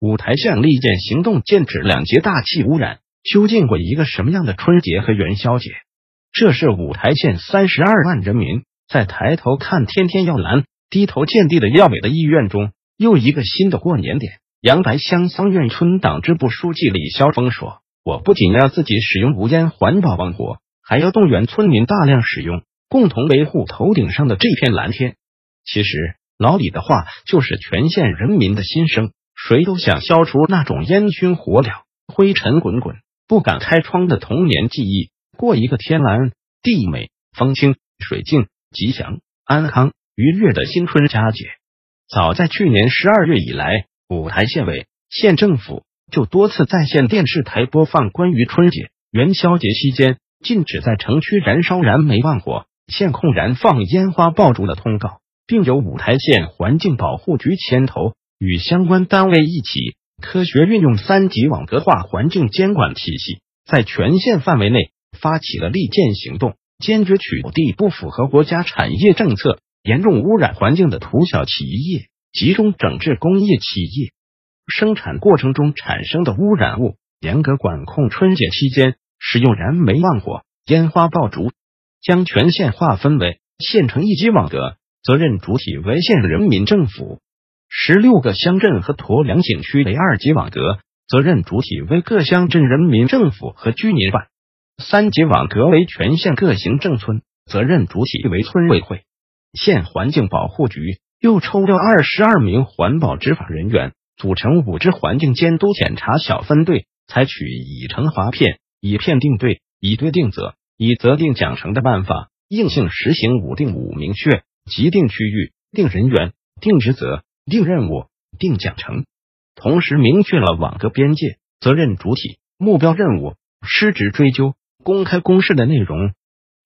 五台县利剑行动剑指两节大气污染，究竟过一个什么样的春节和元宵节？这是五台县三十二万人民在抬头看天天要蓝，低头见地的要美的意愿中，又一个新的过年点。杨白乡桑院村党支部书记李肖峰说：“我不仅要自己使用无烟环保旺火，还要动员村民大量使用，共同维护头顶上的这片蓝天。”其实，老李的话就是全县人民的心声。谁都想消除那种烟熏火燎、灰尘滚滚、不敢开窗的童年记忆，过一个天蓝地美、风清水净、吉祥安康愉悦的新春佳节。早在去年十二月以来，五台县委、县政府就多次在县电视台播放关于春节、元宵节期间禁止在城区燃烧燃煤旺火、限控燃放烟花爆竹的通告，并由五台县环境保护局牵头。与相关单位一起，科学运用三级网格化环境监管体系，在全县范围内发起了利剑行动，坚决取缔不符合国家产业政策、严重污染环境的土小企业，集中整治工业企业生产过程中产生的污染物，严格管控春节期间使用燃煤旺火、烟花爆竹，将全县划分为县城一级网格，责任主体为县人民政府。十六个乡镇和驼梁景区为二级网格，责任主体为各乡镇人民政府和居民办；三级网格为全县各行政村，责任主体为村委会。县环境保护局又抽调二十二名环保执法人员，组成五支环境监督检查小分队，采取以惩罚片、以片定队、以队定责、以责定奖惩的办法，硬性实行五定五明确，即定区域、定人员、定职责。定任务、定奖惩，同时明确了网格边界、责任主体、目标任务、失职追究、公开公示的内容，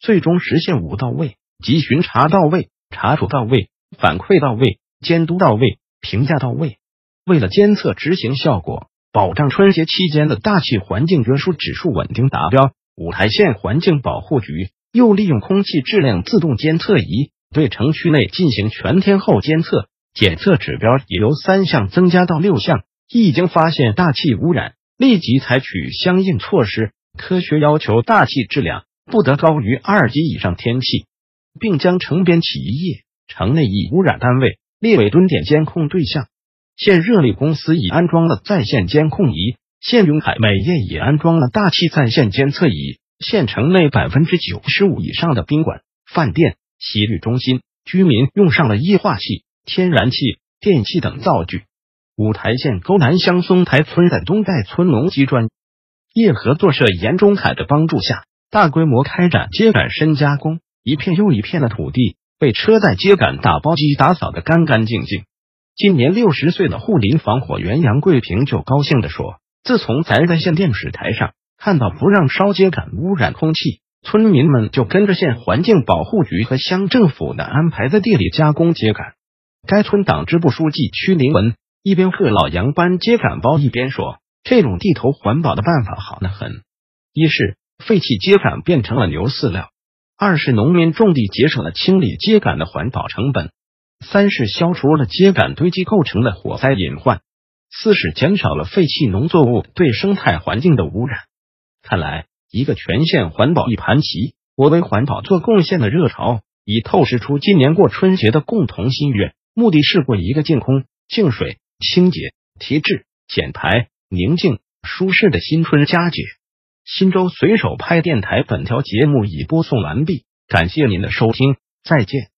最终实现五到位：即巡查到位、查处到位、反馈到位、监督到位、评价到位。为了监测执行效果，保障春节期间的大气环境约束指数稳定达标，五台县环境保护局又利用空气质量自动监测仪，对城区内进行全天候监测。检测指标也由三项增加到六项，一经发现大气污染，立即采取相应措施，科学要求大气质量不得高于二级以上天气，并将城边企业、城内易污染单位列为蹲点监控对象。县热力公司已安装了在线监控仪，县永海美业已安装了大气在线监测仪。县城内百分之九十五以上的宾馆、饭店、洗浴中心居民用上了液化气。天然气、电器等灶具。五台县沟南乡松台村在东寨村农机专业合作社严中凯的帮助下，大规模开展秸秆深加工，一片又一片的土地被车载秸秆打包机打扫的干干净净。今年六十岁的护林防火员杨桂平就高兴地说：“自从咱在县电视台上看到不让烧秸秆污染空气，村民们就跟着县环境保护局和乡政府的安排，在地里加工秸秆。”该村党支部书记屈林文一边和老杨搬秸秆包，一边说：“这种地头环保的办法好得很。一是废弃秸秆变成了牛饲料；二是农民种地节省了清理秸秆的环保成本；三是消除了秸秆堆积构成的火灾隐患；四是减少了废弃农作物对生态环境的污染。看来，一个全县环保一盘棋，我为环保做贡献的热潮，已透视出今年过春节的共同心愿。”目的是过一个净空、净水、清洁、提质、减排、宁静、舒适的新春佳节。新州随手拍电台本条节目已播送完毕，感谢您的收听，再见。